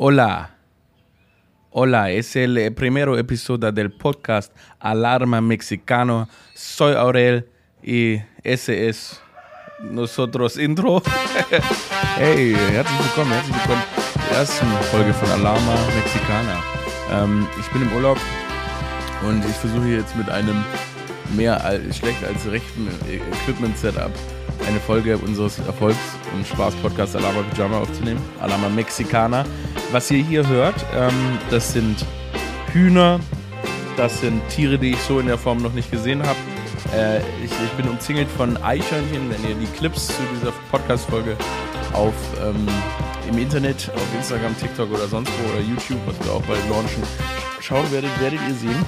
Hola. Hola, es el primero episodio del podcast Alarma Mexicano. Soy Aurel y ese es nosotros Intro. hey, herzlich willkommen, herzlich willkommen zur ersten Folge von Alarma Mexicana. Ähm, ich bin im Urlaub und ich versuche jetzt mit einem mehr als, schlecht als rechten Equipment-Setup eine Folge unseres Erfolgs- und Spaß-Podcasts Alama Pyjama aufzunehmen. Alama Mexicana. Was ihr hier hört, ähm, das sind Hühner, das sind Tiere, die ich so in der Form noch nicht gesehen habe. Äh, ich, ich, bin umzingelt von Eichhörnchen. Wenn ihr die Clips zu dieser Podcast-Folge auf ähm, im Internet, auf Instagram, TikTok oder sonst wo oder YouTube, was wir auch bald launchen, schauen werdet, werdet ihr sehen.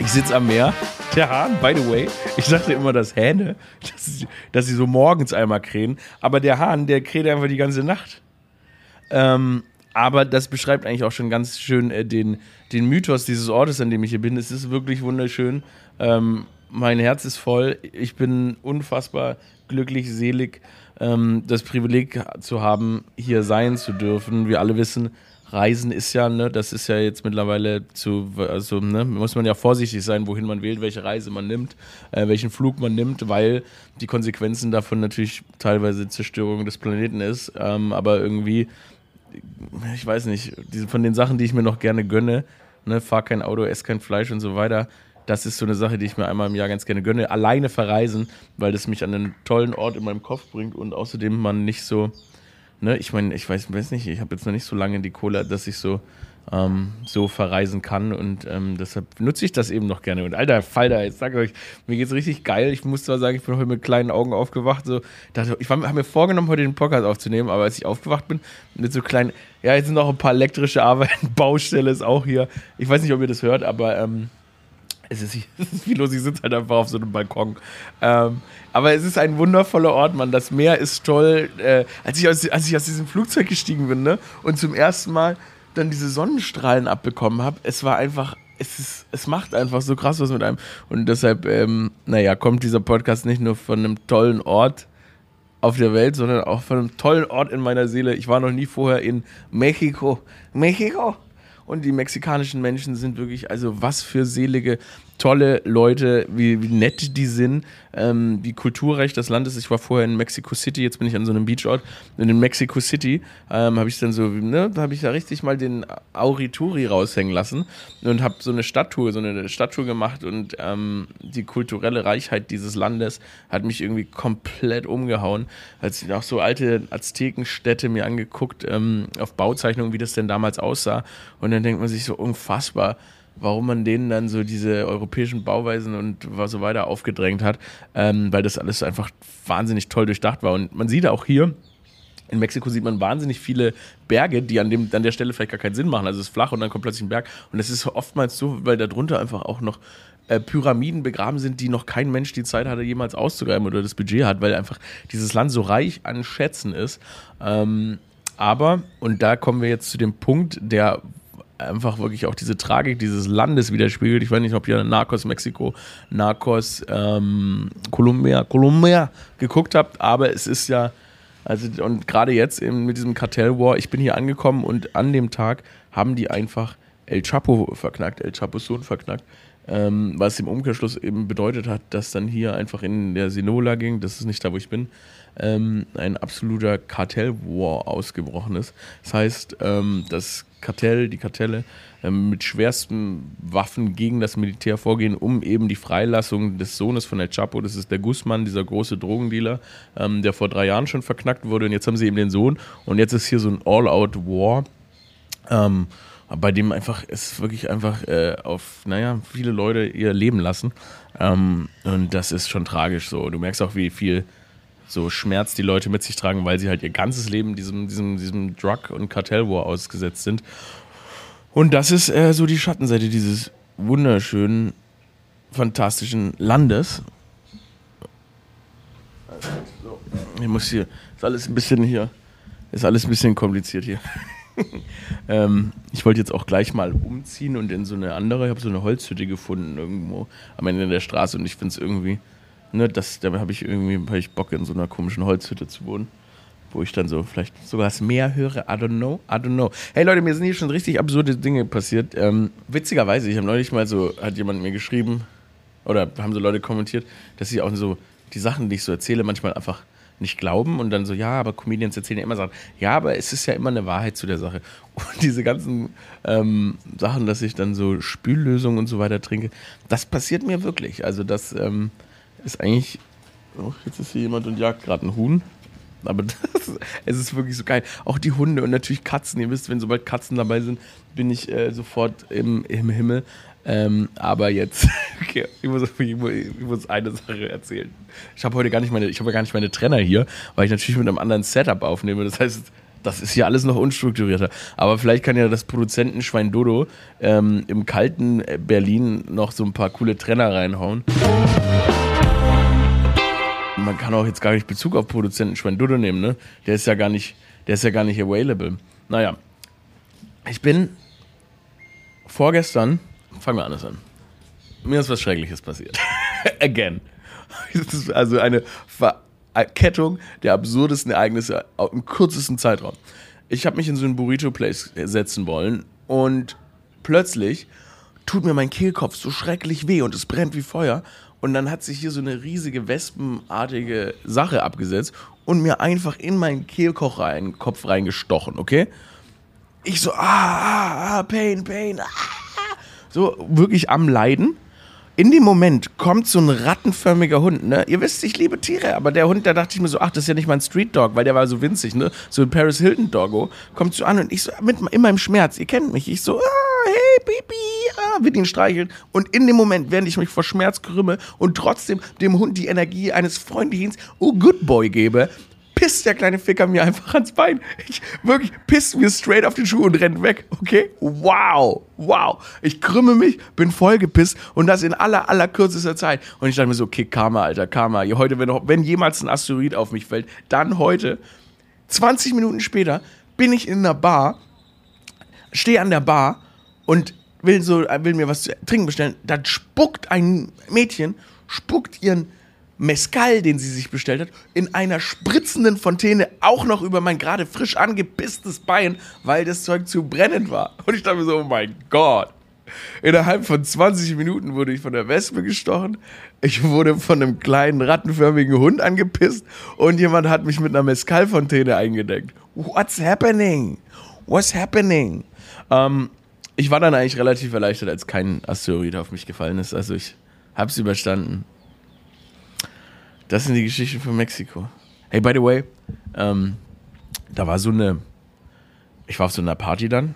Ich sitze am Meer. Der Hahn, by the way, ich dachte immer, dass Hähne, dass, dass sie so morgens einmal krähen, aber der Hahn, der kräht einfach die ganze Nacht. Ähm, aber das beschreibt eigentlich auch schon ganz schön äh, den, den Mythos dieses Ortes, an dem ich hier bin. Es ist wirklich wunderschön. Ähm, mein Herz ist voll. Ich bin unfassbar glücklich, selig, ähm, das Privileg zu haben, hier sein zu dürfen. Wir alle wissen, Reisen ist ja, ne, das ist ja jetzt mittlerweile zu, also, ne, muss man ja vorsichtig sein, wohin man wählt, welche Reise man nimmt, äh, welchen Flug man nimmt, weil die Konsequenzen davon natürlich teilweise Zerstörung des Planeten ist. Ähm, aber irgendwie, ich weiß nicht, diese, von den Sachen, die ich mir noch gerne gönne, ne, fahr kein Auto, ess kein Fleisch und so weiter, das ist so eine Sache, die ich mir einmal im Jahr ganz gerne gönne. Alleine verreisen, weil das mich an einen tollen Ort in meinem Kopf bringt und außerdem man nicht so ne, ich meine, ich weiß, weiß nicht, ich habe jetzt noch nicht so lange die Cola, dass ich so, ähm, so verreisen kann und ähm, deshalb nutze ich das eben noch gerne. Und alter Falter, jetzt sag ich euch, mir geht's richtig geil. Ich muss zwar sagen, ich bin heute mit kleinen Augen aufgewacht. So, dachte, ich habe mir vorgenommen, heute den Podcast aufzunehmen, aber als ich aufgewacht bin, mit so kleinen, ja, jetzt sind noch ein paar elektrische Arbeiten, Baustelle ist auch hier. Ich weiß nicht, ob ihr das hört, aber ähm, es ist, es ist viel los, ich sitze halt einfach auf so einem Balkon. Ähm, aber es ist ein wundervoller Ort, Mann. Das Meer ist toll. Äh, als, ich aus, als ich aus diesem Flugzeug gestiegen bin ne, und zum ersten Mal dann diese Sonnenstrahlen abbekommen habe, es war einfach, es, ist, es macht einfach so krass was mit einem. Und deshalb, ähm, naja, kommt dieser Podcast nicht nur von einem tollen Ort auf der Welt, sondern auch von einem tollen Ort in meiner Seele. Ich war noch nie vorher in Mexiko. Mexiko! Und die mexikanischen Menschen sind wirklich, also was für selige, tolle Leute, wie, wie nett die sind, ähm, wie kulturreich das Land ist. Ich war vorher in Mexico City, jetzt bin ich an so einem Beachort. Und in Mexico City ähm, habe ich dann so, ne, da habe ich da richtig mal den Aurituri raushängen lassen und habe so eine Stadttour, so eine Stadttour gemacht und ähm, die kulturelle Reichheit dieses Landes hat mich irgendwie komplett umgehauen. Als ich auch so alte Aztekenstädte mir angeguckt, ähm, auf Bauzeichnungen, wie das denn damals aussah. Und dann denkt man sich so unfassbar, warum man denen dann so diese europäischen Bauweisen und so weiter aufgedrängt hat, ähm, weil das alles einfach wahnsinnig toll durchdacht war. Und man sieht auch hier, in Mexiko sieht man wahnsinnig viele Berge, die an, dem, an der Stelle vielleicht gar keinen Sinn machen. Also es ist flach und dann kommt plötzlich ein Berg. Und es ist oftmals so, weil darunter einfach auch noch äh, Pyramiden begraben sind, die noch kein Mensch die Zeit hatte, jemals auszugraben oder das Budget hat, weil einfach dieses Land so reich an Schätzen ist. Ähm, aber, und da kommen wir jetzt zu dem Punkt, der einfach wirklich auch diese Tragik dieses Landes widerspiegelt. Ich weiß nicht, ob ihr Narcos Mexiko, Narcos ähm, Colombia, Colombia geguckt habt, aber es ist ja, also und gerade jetzt eben mit diesem Kartellwar, ich bin hier angekommen und an dem Tag haben die einfach El Chapo verknackt, El Chapo Sohn verknackt. Ähm, was im Umkehrschluss eben bedeutet hat, dass dann hier einfach in der Sinola ging, das ist nicht da, wo ich bin, ähm, ein absoluter Kartellwar ausgebrochen ist. Das heißt, ähm, das Kartell, die Kartelle ähm, mit schwersten Waffen gegen das Militär vorgehen, um eben die Freilassung des Sohnes von El Chapo, das ist der Guzman, dieser große Drogendealer, ähm, der vor drei Jahren schon verknackt wurde und jetzt haben sie eben den Sohn und jetzt ist hier so ein All-Out-War. Ähm, bei dem einfach es wirklich einfach äh, auf, naja, viele Leute ihr Leben lassen. Ähm, und das ist schon tragisch so. Du merkst auch, wie viel so Schmerz die Leute mit sich tragen, weil sie halt ihr ganzes Leben diesem, diesem, diesem Drug- und Kartellwar ausgesetzt sind. Und das ist äh, so die Schattenseite dieses wunderschönen, fantastischen Landes. Ich muss hier, ist alles ein bisschen hier, ist alles ein bisschen kompliziert hier. ähm, ich wollte jetzt auch gleich mal umziehen und in so eine andere, ich habe so eine Holzhütte gefunden irgendwo am Ende der Straße und ich finde es irgendwie, ne, das, da habe ich irgendwie hab ich Bock in so einer komischen Holzhütte zu wohnen. wo ich dann so vielleicht sogar das Meer höre. I don't know, I don't know. Hey Leute, mir sind hier schon richtig absurde Dinge passiert. Ähm, witzigerweise, ich habe neulich mal so, hat jemand mir geschrieben, oder haben so Leute kommentiert, dass sie auch so die Sachen, die ich so erzähle, manchmal einfach nicht glauben und dann so, ja, aber Comedians erzählen ja immer Sachen. Ja, aber es ist ja immer eine Wahrheit zu der Sache. Und diese ganzen ähm, Sachen, dass ich dann so Spüllösungen und so weiter trinke, das passiert mir wirklich. Also das ähm, ist eigentlich, oh, jetzt ist hier jemand und jagt gerade ein Huhn. Aber das, es ist wirklich so geil. Auch die Hunde und natürlich Katzen. Ihr wisst, wenn sobald Katzen dabei sind, bin ich äh, sofort im, im Himmel. Ähm, aber jetzt, okay, ich, muss, ich, muss, eine Sache erzählen. Ich habe heute gar nicht meine, ich habe gar nicht meine Trenner hier, weil ich natürlich mit einem anderen Setup aufnehme. Das heißt, das ist hier alles noch unstrukturierter. Aber vielleicht kann ja das Produzentenschwein Dodo ähm, im kalten Berlin noch so ein paar coole Trenner reinhauen. Man kann auch jetzt gar nicht Bezug auf Produzentenschwein Dodo nehmen, ne? Der ist ja gar nicht, der ist ja gar nicht available. Naja, ich bin vorgestern fangen wir anders an. Mir ist was Schreckliches passiert. Again. also eine Verkettung der absurdesten Ereignisse im kürzesten Zeitraum. Ich habe mich in so einen Burrito-Place setzen wollen und plötzlich tut mir mein Kehlkopf so schrecklich weh und es brennt wie Feuer. Und dann hat sich hier so eine riesige wespenartige Sache abgesetzt und mir einfach in meinen Kehlkopf rein, reingestochen, okay? Ich so, ah, ah, ah, Pain, Pain, ah so wirklich am Leiden. In dem Moment kommt so ein rattenförmiger Hund, ne? Ihr wisst, ich liebe Tiere, aber der Hund, da dachte ich mir so, ach, das ist ja nicht mein Street Dog, weil der war so winzig, ne? So ein Paris Hilton Doggo. Kommt so an und ich so, mit, in meinem Schmerz, ihr kennt mich, ich so, ah, hey, Baby, ah, wird ihn streicheln. Und in dem Moment, während ich mich vor Schmerz krümme und trotzdem dem Hund die Energie eines Freundchens, oh, Good Boy gebe, pisst der kleine Ficker mir einfach ans Bein. Ich wirklich pisst mir straight auf den Schuh und rennt weg. Okay? Wow. Wow. Ich krümme mich, bin voll gepisst und das in aller, aller kürzester Zeit. Und ich dachte mir so, okay, Karma, Alter, Karma. Heute, wenn, wenn jemals ein Asteroid auf mich fällt, dann heute. 20 Minuten später bin ich in einer Bar, stehe an der Bar und will, so, will mir was zu trinken bestellen. Dann spuckt ein Mädchen, spuckt ihren Mescal, den sie sich bestellt hat, in einer spritzenden Fontäne auch noch über mein gerade frisch angepisstes Bein, weil das Zeug zu brennend war. Und ich dachte mir so, oh mein Gott. Innerhalb von 20 Minuten wurde ich von der Wespe gestochen. Ich wurde von einem kleinen rattenförmigen Hund angepisst und jemand hat mich mit einer Mescal-Fontäne eingedeckt. What's happening? What's happening? Ähm, ich war dann eigentlich relativ erleichtert, als kein Asteroid auf mich gefallen ist. Also ich hab's überstanden. Das sind die Geschichten von Mexiko. Hey, by the way, ähm, da war so eine. Ich war auf so einer Party dann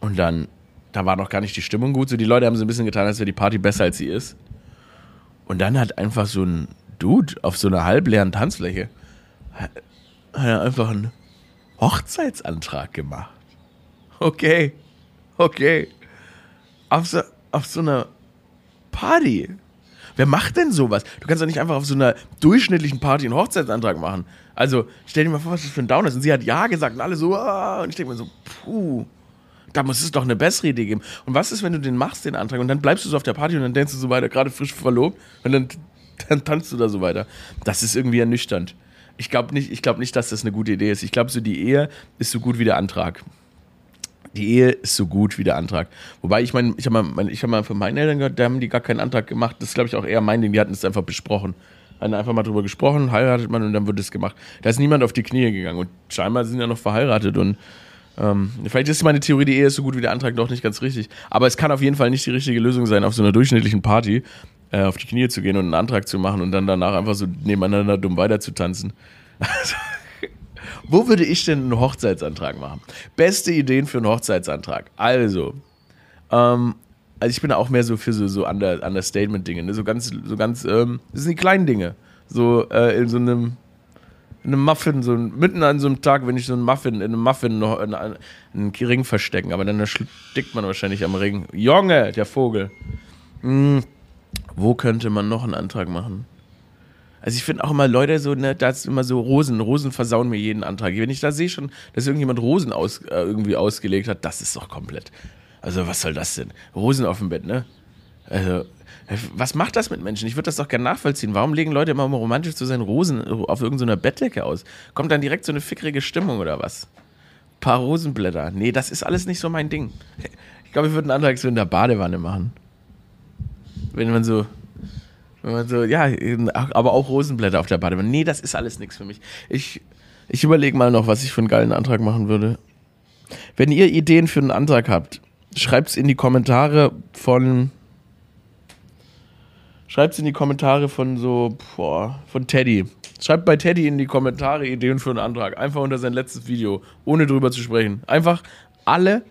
und dann, da war noch gar nicht die Stimmung gut. So, die Leute haben so ein bisschen getan, als wäre die Party besser als sie ist. Und dann hat einfach so ein Dude auf so einer halbleeren Tanzfläche hat, hat einfach einen Hochzeitsantrag gemacht. Okay, okay. Auf so, auf so einer Party. Wer macht denn sowas? Du kannst doch nicht einfach auf so einer durchschnittlichen Party einen Hochzeitsantrag machen. Also, stell dir mal vor, was das für ein Down ist. Und sie hat Ja gesagt und alle so, ah, und ich denke mir so, puh, da muss es doch eine bessere Idee geben. Und was ist, wenn du den machst, den Antrag, und dann bleibst du so auf der Party und dann denkst du so weiter, gerade frisch verlobt, und dann, dann tanzt du da so weiter. Das ist irgendwie ernüchternd. Ich glaube nicht, glaub nicht, dass das eine gute Idee ist. Ich glaube, so die Ehe ist so gut wie der Antrag die Ehe ist so gut wie der Antrag. Wobei, ich meine, ich habe mal, hab mal von meinen Eltern gehört, da haben die gar keinen Antrag gemacht. Das ist, glaube ich, auch eher mein Ding. Die hatten es einfach besprochen. Hatten einfach mal drüber gesprochen, heiratet man und dann wird es gemacht. Da ist niemand auf die Knie gegangen und scheinbar sind ja noch verheiratet und ähm, vielleicht ist meine Theorie, die Ehe ist so gut wie der Antrag doch nicht ganz richtig. Aber es kann auf jeden Fall nicht die richtige Lösung sein, auf so einer durchschnittlichen Party äh, auf die Knie zu gehen und einen Antrag zu machen und dann danach einfach so nebeneinander dumm weiter zu tanzen. Also, wo würde ich denn einen Hochzeitsantrag machen? Beste Ideen für einen Hochzeitsantrag. Also, ähm, also ich bin auch mehr so für so, so Under, Understatement-Dinge, ne? so ganz, so ganz, ähm, das sind die kleinen Dinge. So äh, in so einem, in einem Muffin, so mitten an so einem Tag, wenn ich so einen Muffin, in einem Muffin in, einen Ring verstecken, aber dann erstickt man wahrscheinlich am Ring. Junge, der Vogel. Hm, wo könnte man noch einen Antrag machen? Also ich finde auch immer Leute so, ne, da ist immer so Rosen, Rosen versauen mir jeden Antrag. Wenn ich da sehe schon, dass irgendjemand Rosen aus, äh, irgendwie ausgelegt hat, das ist doch komplett. Also was soll das denn? Rosen auf dem Bett, ne? Also, was macht das mit Menschen? Ich würde das doch gerne nachvollziehen. Warum legen Leute immer, romantisch zu sein, Rosen auf irgendeiner Bettdecke aus? Kommt dann direkt so eine fickrige Stimmung oder was? Paar Rosenblätter. Nee, das ist alles nicht so mein Ding. Ich glaube, ich würde einen Antrag so in der Badewanne machen. Wenn man so, wenn so, ja, aber auch Rosenblätter auf der Badewanne. Nee, das ist alles nichts für mich. Ich, ich überlege mal noch, was ich für einen geilen Antrag machen würde. Wenn ihr Ideen für einen Antrag habt, schreibt es in die Kommentare von. Schreibt es in die Kommentare von so, boah, von Teddy. Schreibt bei Teddy in die Kommentare Ideen für einen Antrag. Einfach unter sein letztes Video, ohne drüber zu sprechen. Einfach alle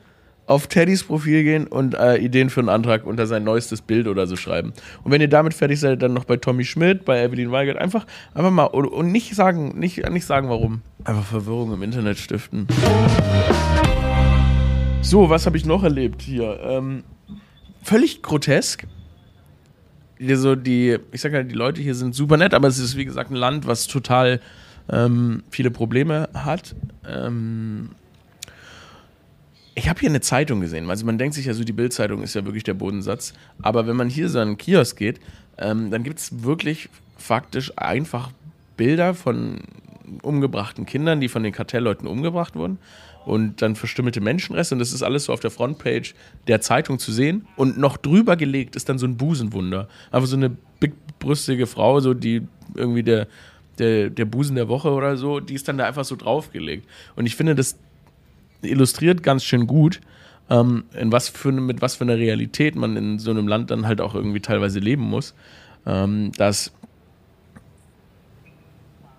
auf Teddys Profil gehen und äh, Ideen für einen Antrag unter sein neuestes Bild oder so schreiben. Und wenn ihr damit fertig seid, dann noch bei Tommy Schmidt, bei Evelyn Weigert einfach, einfach mal und, nicht sagen, nicht, nicht sagen, warum. Einfach Verwirrung im Internet stiften. So, was habe ich noch erlebt hier? Ähm, völlig grotesk. Hier so die, ich sage halt, die Leute hier sind super nett, aber es ist wie gesagt ein Land, was total ähm, viele Probleme hat. Ähm, ich habe hier eine Zeitung gesehen. Also man denkt sich ja so, die Bildzeitung ist ja wirklich der Bodensatz. Aber wenn man hier so einen Kiosk geht, ähm, dann gibt es wirklich faktisch einfach Bilder von umgebrachten Kindern, die von den Kartellleuten umgebracht wurden. Und dann verstümmelte Menschenreste. Und das ist alles so auf der Frontpage der Zeitung zu sehen. Und noch drüber gelegt ist dann so ein Busenwunder. Einfach so eine bigbrüstige Frau, so die irgendwie der, der, der Busen der Woche oder so, die ist dann da einfach so draufgelegt. Und ich finde, das illustriert ganz schön gut, ähm, in was für, mit was für einer Realität man in so einem Land dann halt auch irgendwie teilweise leben muss. Ähm, dass,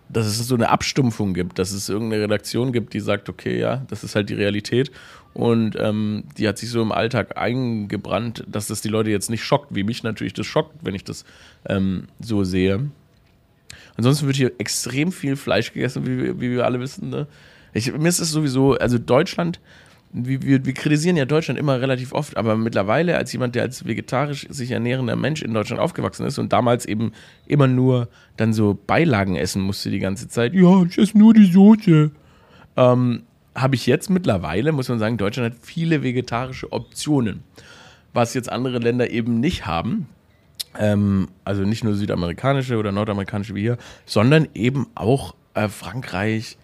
dass es so eine Abstumpfung gibt, dass es irgendeine Redaktion gibt, die sagt, okay, ja, das ist halt die Realität. Und ähm, die hat sich so im Alltag eingebrannt, dass das die Leute jetzt nicht schockt, wie mich natürlich das schockt, wenn ich das ähm, so sehe. Ansonsten wird hier extrem viel Fleisch gegessen, wie, wie wir alle wissen. Ne? Ich, mir ist es sowieso, also Deutschland, wir, wir, wir, kritisieren ja Deutschland immer relativ oft, aber mittlerweile als jemand, der als vegetarisch sich ernährender Mensch in Deutschland aufgewachsen ist und damals eben immer nur dann so Beilagen essen musste die ganze Zeit, ja, ich esse nur die Soße, ähm, habe ich jetzt mittlerweile, muss man sagen, Deutschland hat viele vegetarische Optionen, was jetzt andere Länder eben nicht haben. Ähm, also nicht nur südamerikanische oder nordamerikanische wie hier, sondern eben auch äh, Frankreich,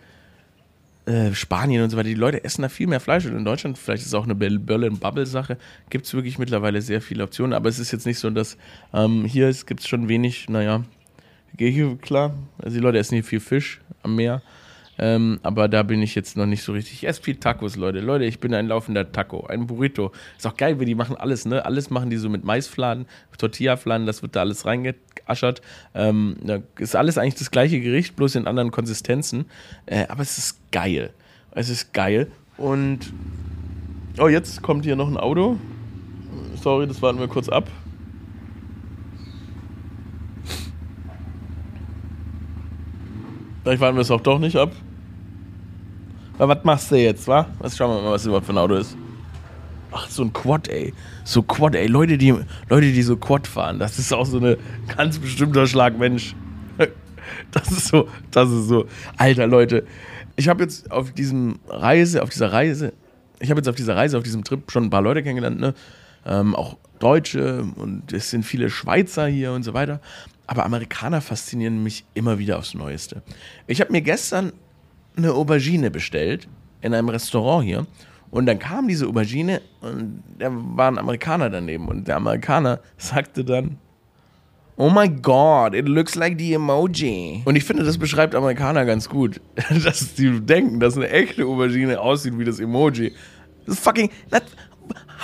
äh, Spanien und so weiter, die Leute essen da viel mehr Fleisch. Und in Deutschland, vielleicht ist es auch eine Berlin-Bubble-Sache, gibt es wirklich mittlerweile sehr viele Optionen. Aber es ist jetzt nicht so, dass ähm, hier gibt es schon wenig, naja, gehe klar. Also die Leute essen hier viel Fisch am Meer. Ähm, aber da bin ich jetzt noch nicht so richtig. Ich esse viel Tacos, Leute. Leute, ich bin ein laufender Taco, ein Burrito. Ist auch geil, wie die machen alles, ne? Alles machen die so mit Maisfladen, Tortillafladen, das wird da alles reingeaschert. Ähm, ist alles eigentlich das gleiche Gericht, bloß in anderen Konsistenzen. Äh, aber es ist geil. Es ist geil. Und. Oh, jetzt kommt hier noch ein Auto. Sorry, das warten wir kurz ab. Vielleicht warten wir es auch doch nicht ab. Aber was machst du jetzt, wa? Was schauen wir mal, was das überhaupt für ein Auto ist. Ach, so ein Quad, ey. So Quad, ey. Leute, die, Leute, die so Quad fahren, das ist auch so ein ganz bestimmter Schlag Mensch. Das ist so, das ist so. Alter, Leute. Ich habe jetzt auf diesem Reise, auf dieser Reise, ich habe jetzt auf dieser Reise, auf diesem Trip schon ein paar Leute kennengelernt, ne? Ähm, auch Deutsche und es sind viele Schweizer hier und so weiter. Aber Amerikaner faszinieren mich immer wieder aufs Neueste. Ich habe mir gestern eine Aubergine bestellt in einem Restaurant hier. Und dann kam diese Aubergine und da war ein Amerikaner daneben. Und der Amerikaner sagte dann, Oh my God, it looks like the emoji. Und ich finde, das beschreibt Amerikaner ganz gut. dass die denken, dass eine echte Aubergine aussieht wie das Emoji. Das fucking, that,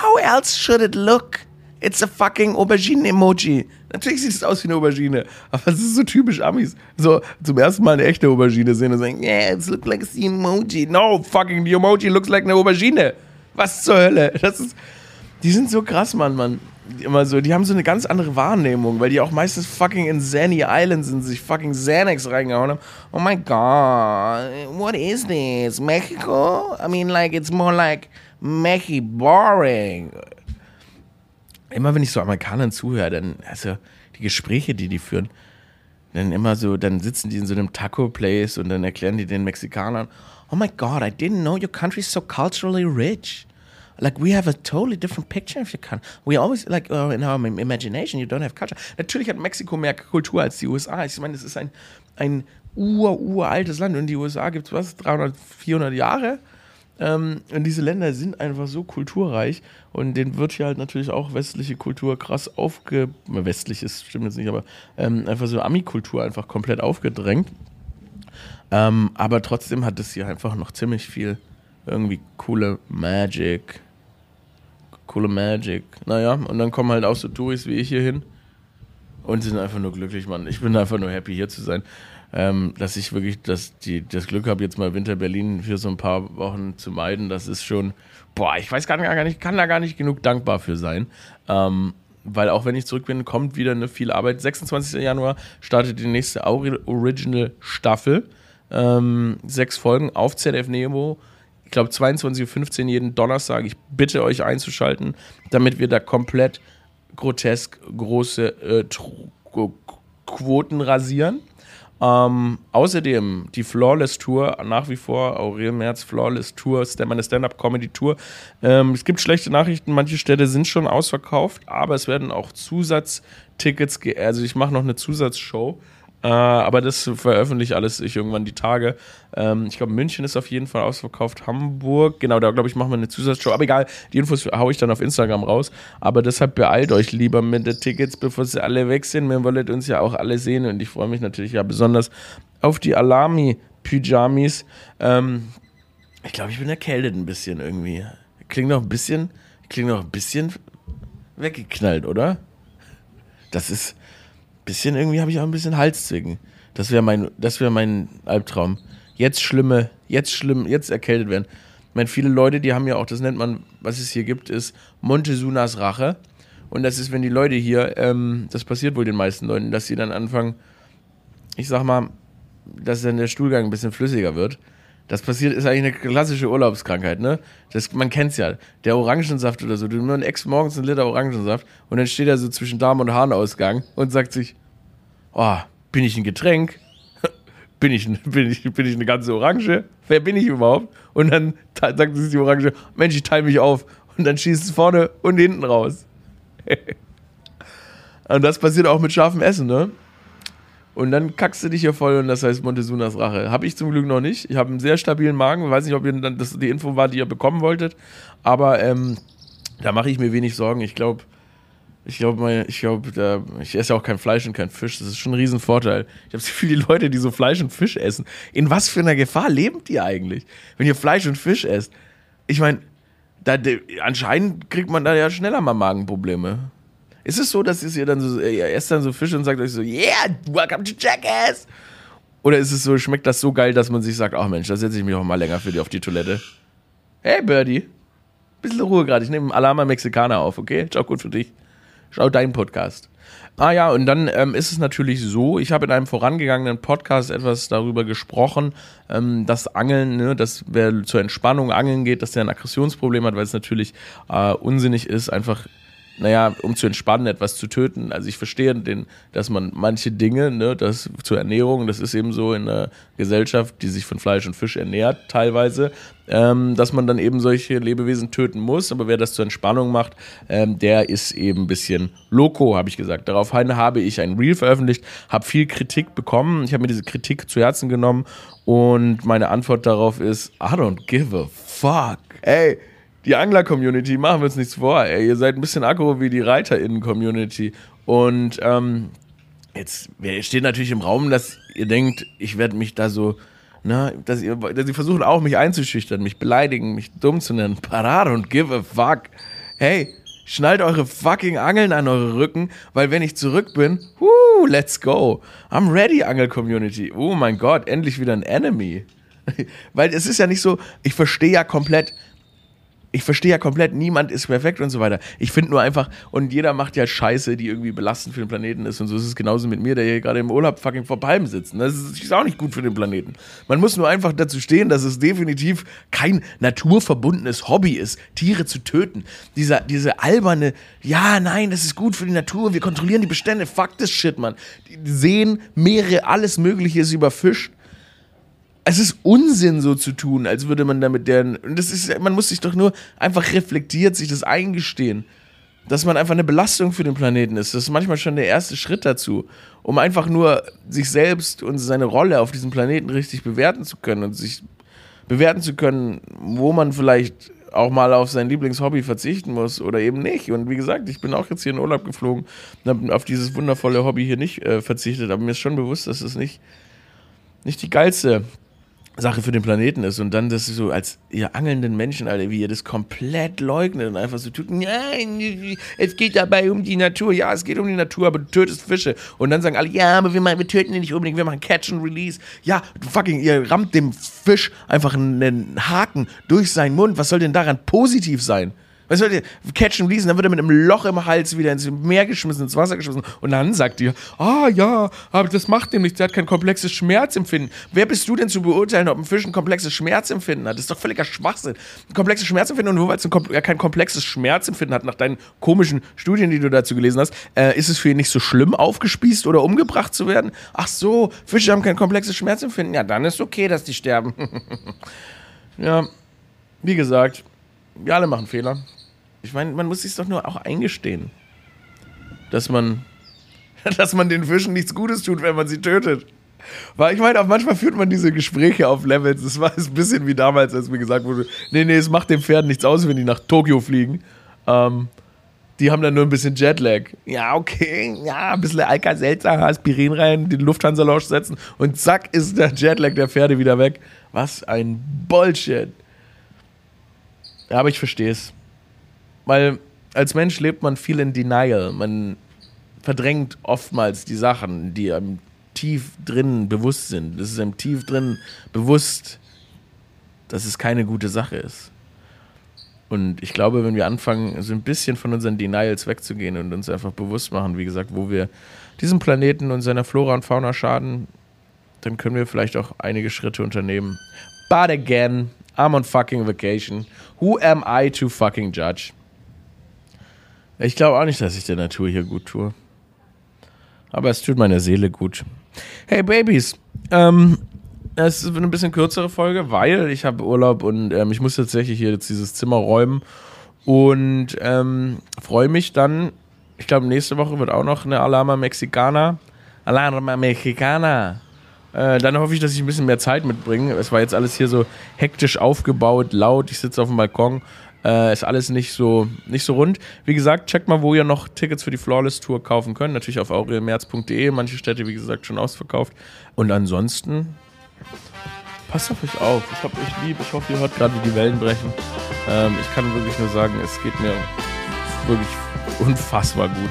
how else should it look? It's a fucking Aubergine-Emoji. Natürlich sieht es aus wie eine Aubergine, aber es ist so typisch Amis. So zum ersten Mal eine echte Aubergine sehen und sagen, yeah, it looks like the emoji. No, fucking the emoji looks like eine Aubergine. Was zur Hölle? Das ist, die sind so krass, Mann, Mann. Immer so, die haben so eine ganz andere Wahrnehmung, weil die auch meistens fucking in Zanny Island sind, sich fucking Xanax reingehauen haben. Oh my god, what is this? Mexico? I mean, like, it's more like Mechi boring immer wenn ich so Amerikanern zuhöre, dann, also die Gespräche, die die führen, dann immer so, dann sitzen die in so einem Taco-Place und dann erklären die den Mexikanern, oh my God, I didn't know your country is so culturally rich. Like we have a totally different picture of your country. We always like uh, in our imagination you don't have culture. Natürlich hat Mexiko mehr Kultur als die USA. Ich meine, es ist ein ein ur uraltes Land und die USA gibt es was 300 400 Jahre. Ähm, und diese Länder sind einfach so kulturreich und denen wird hier halt natürlich auch westliche Kultur krass aufge... Westliches stimmt jetzt nicht, aber ähm, einfach so Ami-Kultur einfach komplett aufgedrängt. Ähm, aber trotzdem hat es hier einfach noch ziemlich viel irgendwie coole Magic. Coole Magic. Naja, und dann kommen halt auch so Touris wie ich hier hin und sind einfach nur glücklich, Mann. Ich bin einfach nur happy hier zu sein ähm, dass ich wirklich das, die, das Glück habe, jetzt mal Winter Berlin für so ein paar Wochen zu meiden. Das ist schon, boah, ich weiß gar, gar nicht, kann da gar nicht genug dankbar für sein. Ähm, weil auch wenn ich zurück bin, kommt wieder eine viel Arbeit. 26. Januar startet die nächste Original Staffel. Ähm, sechs Folgen auf ZDF Neo. Ich glaube 22.15 Uhr jeden Donnerstag. Ich bitte euch einzuschalten, damit wir da komplett grotesk große äh, Quoten rasieren. Ähm, außerdem die Flawless Tour, nach wie vor Aurel Merz Flawless Tour, meine Stand-Up-Comedy-Tour. Ähm, es gibt schlechte Nachrichten, manche Städte sind schon ausverkauft, aber es werden auch Zusatztickets, also ich mache noch eine Zusatzshow äh, aber das veröffentliche alles ich irgendwann die Tage. Ähm, ich glaube, München ist auf jeden Fall ausverkauft. Hamburg, genau, da glaube ich, machen wir eine Zusatzshow. Aber egal, die Infos haue ich dann auf Instagram raus. Aber deshalb beeilt euch lieber mit den Tickets, bevor sie alle weg sind. Wir wollen uns ja auch alle sehen und ich freue mich natürlich ja besonders auf die Alami-Pyjamis. Ähm, ich glaube, ich bin erkältet ein bisschen irgendwie. Klingt noch ein bisschen, klingt noch ein bisschen weggeknallt, oder? Das ist, bisschen irgendwie habe ich auch ein bisschen Halszwicken. Das wäre mein, das wäre mein Albtraum. Jetzt schlimme, jetzt schlimm, jetzt erkältet werden. Ich meine, viele Leute, die haben ja auch, das nennt man, was es hier gibt, ist Montezunas Rache. Und das ist, wenn die Leute hier, ähm, das passiert wohl den meisten Leuten, dass sie dann anfangen, ich sag mal, dass dann der Stuhlgang ein bisschen flüssiger wird. Das passiert, ist eigentlich eine klassische Urlaubskrankheit, ne? Das, man kennt's ja. Der Orangensaft oder so. Du nimmst morgens einen Liter Orangensaft und dann steht er so zwischen Darm und Harnausgang und sagt sich, oh, bin ich ein Getränk? bin ich, bin, ich, bin ich eine ganze Orange? Wer bin ich überhaupt? Und dann sagt sich die Orange, Mensch, ich teile mich auf. Und dann schießt es vorne und hinten raus. und das passiert auch mit scharfem Essen, ne? Und dann kackst du dich hier voll und das heißt Montezunas Rache. Habe ich zum Glück noch nicht. Ich habe einen sehr stabilen Magen. Ich weiß nicht, ob ihr dann das die Info war, die ihr bekommen wolltet. Aber ähm, da mache ich mir wenig Sorgen. Ich glaube, ich glaube, ich glaube, ich esse auch kein Fleisch und kein Fisch. Das ist schon ein Riesenvorteil. Ich habe so viele Leute, die so Fleisch und Fisch essen. In was für einer Gefahr lebt ihr eigentlich, wenn ihr Fleisch und Fisch esst? Ich meine, anscheinend kriegt man da ja schneller mal Magenprobleme. Ist es so, dass ihr dann so, ihr esst dann so Fisch und sagt euch so, yeah, welcome to Jackass? Oder ist es so, schmeckt das so geil, dass man sich sagt, ach oh Mensch, da setze ich mich auch mal länger für dich auf die Toilette. Hey Birdie, bisschen Ruhe gerade, ich nehme Alama Mexikaner auf, okay? Ciao, gut für dich. Schau deinen Podcast. Ah ja, und dann ähm, ist es natürlich so, ich habe in einem vorangegangenen Podcast etwas darüber gesprochen, ähm, dass Angeln, ne, dass wer zur Entspannung angeln geht, dass der ein Aggressionsproblem hat, weil es natürlich äh, unsinnig ist, einfach naja, um zu entspannen, etwas zu töten. Also ich verstehe den, dass man manche Dinge, ne, das zur Ernährung, das ist eben so in einer Gesellschaft, die sich von Fleisch und Fisch ernährt, teilweise, ähm, dass man dann eben solche Lebewesen töten muss. Aber wer das zur Entspannung macht, ähm, der ist eben ein bisschen loco, habe ich gesagt. Daraufhin habe ich ein Reel veröffentlicht, habe viel Kritik bekommen. Ich habe mir diese Kritik zu Herzen genommen und meine Antwort darauf ist, I don't give a fuck. Ey, die Angler-Community, machen wir uns nichts vor, ey, ihr seid ein bisschen aggro wie die ReiterInnen-Community. Und ähm, jetzt steht natürlich im Raum, dass ihr denkt, ich werde mich da so, na, dass ihr, dass sie versuchen auch mich einzuschüchtern, mich beleidigen, mich dumm zu nennen. Parar und give a fuck. Hey, schnallt eure fucking Angeln an eure Rücken, weil wenn ich zurück bin, whoo, let's go. I'm ready, Angel-Community. Oh mein Gott, endlich wieder ein Enemy. weil es ist ja nicht so, ich verstehe ja komplett, ich verstehe ja komplett, niemand ist perfekt und so weiter. Ich finde nur einfach, und jeder macht ja Scheiße, die irgendwie belastend für den Planeten ist. Und so ist es genauso mit mir, der hier gerade im Urlaub fucking vor Palmen sitzt. Das ist, ist, auch nicht gut für den Planeten. Man muss nur einfach dazu stehen, dass es definitiv kein naturverbundenes Hobby ist, Tiere zu töten. Dieser, diese alberne, ja, nein, das ist gut für die Natur, wir kontrollieren die Bestände. Fuck this shit, man. Seen, Meere, alles Mögliche ist überfischt es ist Unsinn, so zu tun, als würde man damit deren. Das ist, man muss sich doch nur einfach reflektiert sich das eingestehen. Dass man einfach eine Belastung für den Planeten ist. Das ist manchmal schon der erste Schritt dazu, um einfach nur sich selbst und seine Rolle auf diesem Planeten richtig bewerten zu können und sich bewerten zu können, wo man vielleicht auch mal auf sein Lieblingshobby verzichten muss oder eben nicht. Und wie gesagt, ich bin auch jetzt hier in Urlaub geflogen und habe auf dieses wundervolle Hobby hier nicht äh, verzichtet, aber mir ist schon bewusst, dass es nicht, nicht die geilste Sache für den Planeten ist und dann das so als ihr angelnden Menschen, Alter, wie ihr das komplett leugnet und einfach so tut, nein, es geht dabei um die Natur. Ja, es geht um die Natur, aber du tötest Fische. Und dann sagen alle, ja, aber wir, wir töten die nicht unbedingt, wir machen Catch and Release. Ja, fucking, ihr rammt dem Fisch einfach einen Haken durch seinen Mund. Was soll denn daran positiv sein? Soll ihr? Catch and Release, dann wird er mit einem Loch im Hals wieder ins Meer geschmissen, ins Wasser geschmissen. Und dann sagt ihr, ah ja, aber das macht dem nichts, der hat kein komplexes Schmerzempfinden. Wer bist du denn zu beurteilen, ob ein Fisch ein komplexes Schmerzempfinden hat? Das ist doch völliger Schwachsinn. Ein komplexes Schmerzempfinden und nur weil es kein komplexes Schmerzempfinden hat, nach deinen komischen Studien, die du dazu gelesen hast, äh, ist es für ihn nicht so schlimm, aufgespießt oder umgebracht zu werden? Ach so, Fische haben kein komplexes Schmerzempfinden. Ja, dann ist okay, dass die sterben. ja, wie gesagt, wir alle machen Fehler. Ich meine, man muss sich doch nur auch eingestehen, dass man, dass man den Fischen nichts Gutes tut, wenn man sie tötet. Weil ich meine, auch manchmal führt man diese Gespräche auf Levels. Das war ein bisschen wie damals, als mir gesagt wurde: Nee, nee, es macht den Pferden nichts aus, wenn die nach Tokio fliegen. Ähm, die haben dann nur ein bisschen Jetlag. Ja, okay, ja, ein bisschen Alka-Seltzer, Aspirin rein, den Lufthansa-Lounge setzen und zack ist der Jetlag der Pferde wieder weg. Was ein Bullshit. Aber ich verstehe es. Weil als Mensch lebt man viel in Denial. Man verdrängt oftmals die Sachen, die einem tief drin bewusst sind. Es ist einem tief drin bewusst, dass es keine gute Sache ist. Und ich glaube, wenn wir anfangen, so ein bisschen von unseren Denials wegzugehen und uns einfach bewusst machen, wie gesagt, wo wir diesem Planeten und seiner Flora und Fauna schaden, dann können wir vielleicht auch einige Schritte unternehmen. But again, I'm on fucking vacation. Who am I to fucking judge? Ich glaube auch nicht, dass ich der Natur hier gut tue. Aber es tut meiner Seele gut. Hey Babys, ähm, es ist eine bisschen kürzere Folge, weil ich habe Urlaub und ähm, ich muss tatsächlich hier jetzt dieses Zimmer räumen und ähm, freue mich dann. Ich glaube, nächste Woche wird auch noch eine Alama Mexicana. Alama Mexicana. Äh, dann hoffe ich, dass ich ein bisschen mehr Zeit mitbringe. Es war jetzt alles hier so hektisch aufgebaut, laut. Ich sitze auf dem Balkon äh, ist alles nicht so, nicht so rund. Wie gesagt, checkt mal, wo ihr noch Tickets für die Flawless Tour kaufen könnt. Natürlich auf aurelmerz.de. Manche Städte, wie gesagt, schon ausverkauft. Und ansonsten, passt auf euch auf. Ich hab euch lieb. Ich hoffe, ihr hört gerade die Wellen brechen. Ähm, ich kann wirklich nur sagen, es geht mir wirklich unfassbar gut.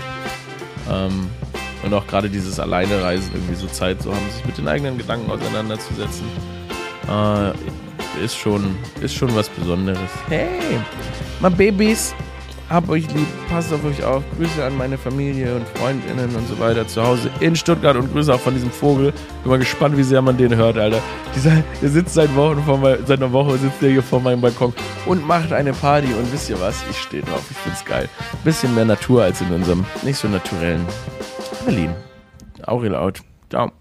Ähm, und auch gerade dieses Alleinereisen, irgendwie so Zeit zu haben, sich mit den eigenen Gedanken auseinanderzusetzen. Äh, ist schon, ist schon was Besonderes. Hey, my Babys, hab euch lieb, passt auf euch auf. Grüße an meine Familie und Freundinnen und so weiter zu Hause in Stuttgart und Grüße auch von diesem Vogel. Bin mal gespannt, wie sehr man den hört, Alter. Dieser, der sitzt seit Wochen vor mein, seit einer Woche sitzt der hier vor meinem Balkon und macht eine Party. Und wisst ihr was? Ich stehe drauf. Ich find's geil. Bisschen mehr Natur als in unserem nicht so naturellen Berlin. Aurel out. Ciao.